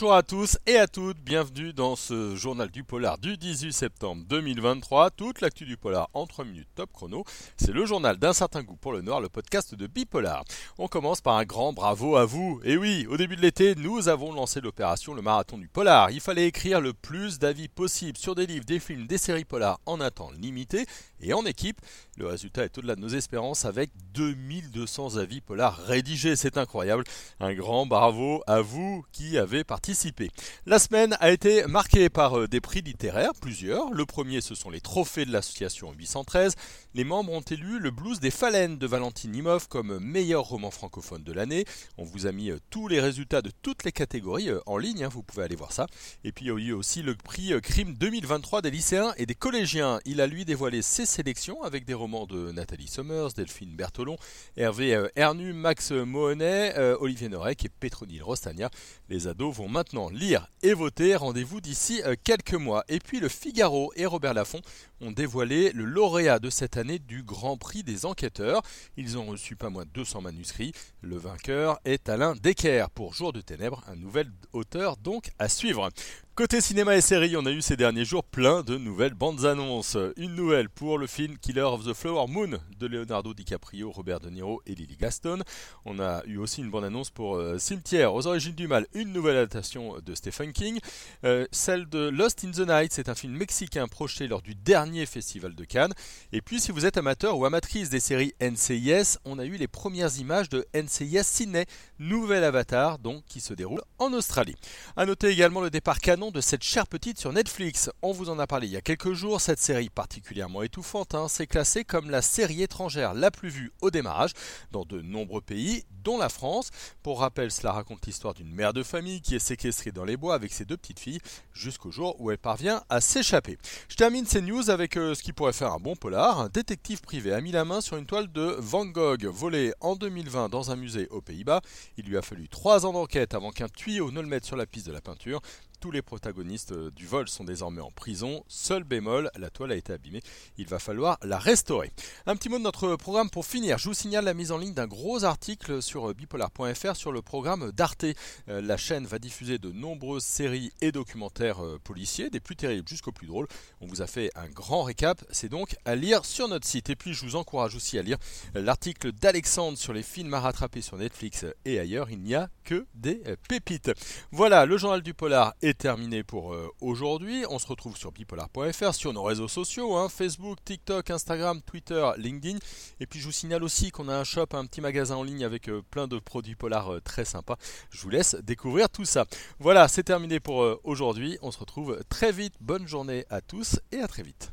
Bonjour à tous et à toutes, bienvenue dans ce journal du polar du 18 septembre 2023. Toute l'actu du polar en 3 minutes top chrono. C'est le journal d'un certain goût pour le noir, le podcast de Bipolar. On commence par un grand bravo à vous. Et oui, au début de l'été, nous avons lancé l'opération Le Marathon du Polar. Il fallait écrire le plus d'avis possible sur des livres, des films, des séries polars en un temps limité et en équipe. Le résultat est au-delà de nos espérances avec 2200 avis polars rédigés. C'est incroyable. Un grand bravo à vous qui avez participé. La semaine a été marquée par euh, des prix littéraires, plusieurs. Le premier, ce sont les trophées de l'association 813. Les membres ont élu le blues des Phalènes de Valentine Nimov comme meilleur roman francophone de l'année. On vous a mis euh, tous les résultats de toutes les catégories euh, en ligne, hein, vous pouvez aller voir ça. Et puis il y a eu aussi le prix Crime 2023 des lycéens et des collégiens. Il a lui dévoilé ses sélections avec des romans de Nathalie Sommers, Delphine Bertolon, Hervé Ernu, Max Mohonet, Olivier Norek et Petronille Rostagna. Les ados vont maintenant lire et voter. Rendez-vous d'ici euh, quelques mois. Et puis le Figaro et Robert Laffont ont dévoilé le lauréat de cette année du Grand Prix des enquêteurs. Ils ont reçu pas moins de 200 manuscrits. Le vainqueur est Alain Decker pour Jour de Ténèbres, un nouvel auteur donc à suivre. Côté cinéma et séries, on a eu ces derniers jours plein de nouvelles bandes annonces. Une nouvelle pour le film Killer of the Flower Moon de Leonardo DiCaprio, Robert De Niro et Lily Gaston. On a eu aussi une bande annonce pour euh, Cimetière aux origines du mal, une nouvelle adaptation de Stephen King. Euh, celle de Lost in the Night, c'est un film mexicain projeté lors du dernier festival de Cannes. Et puis si vous êtes amateur ou amatrice des séries NCIS, on a eu les premières images de NCIS Sydney, nouvel avatar donc qui se déroule en Australie. A noter également le départ canon de cette chère petite sur Netflix. On vous en a parlé il y a quelques jours, cette série particulièrement étouffante hein, s'est classée comme la série étrangère la plus vue au démarrage dans de nombreux pays, dont la France. Pour rappel, cela raconte l'histoire d'une mère de famille qui est séquestrée dans les bois avec ses deux petites filles jusqu'au jour où elle parvient à s'échapper. Je termine ces news avec euh, ce qui pourrait faire un bon polar. Un détective privé a mis la main sur une toile de Van Gogh volée en 2020 dans un musée aux Pays-Bas. Il lui a fallu trois ans d'enquête avant qu'un tuyau ne le mette sur la piste de la peinture. Tous les protagonistes euh, du vol sont désormais en prison. Seul bémol, la toile a été abîmée. Il va falloir la restaurer. Un petit mot de notre programme pour finir. Je vous signale la mise en ligne d'un gros article sur euh, bipolar.fr sur le programme d'Arte. Euh, la chaîne va diffuser de nombreuses séries et documentaires policiers, des plus terribles jusqu'aux plus drôles. On vous a fait un grand récap. C'est donc à lire sur notre site. Et puis je vous encourage aussi à lire l'article d'Alexandre sur les films à rattraper sur Netflix et ailleurs. Il n'y a que des pépites. Voilà, le journal du polar terminé pour euh, aujourd'hui. On se retrouve sur bipolar.fr, sur nos réseaux sociaux, hein, Facebook, TikTok, Instagram, Twitter, LinkedIn. Et puis je vous signale aussi qu'on a un shop, un petit magasin en ligne avec euh, plein de produits polar euh, très sympas. Je vous laisse découvrir tout ça. Voilà, c'est terminé pour aujourd'hui. On se retrouve très vite. Bonne journée à tous et à très vite.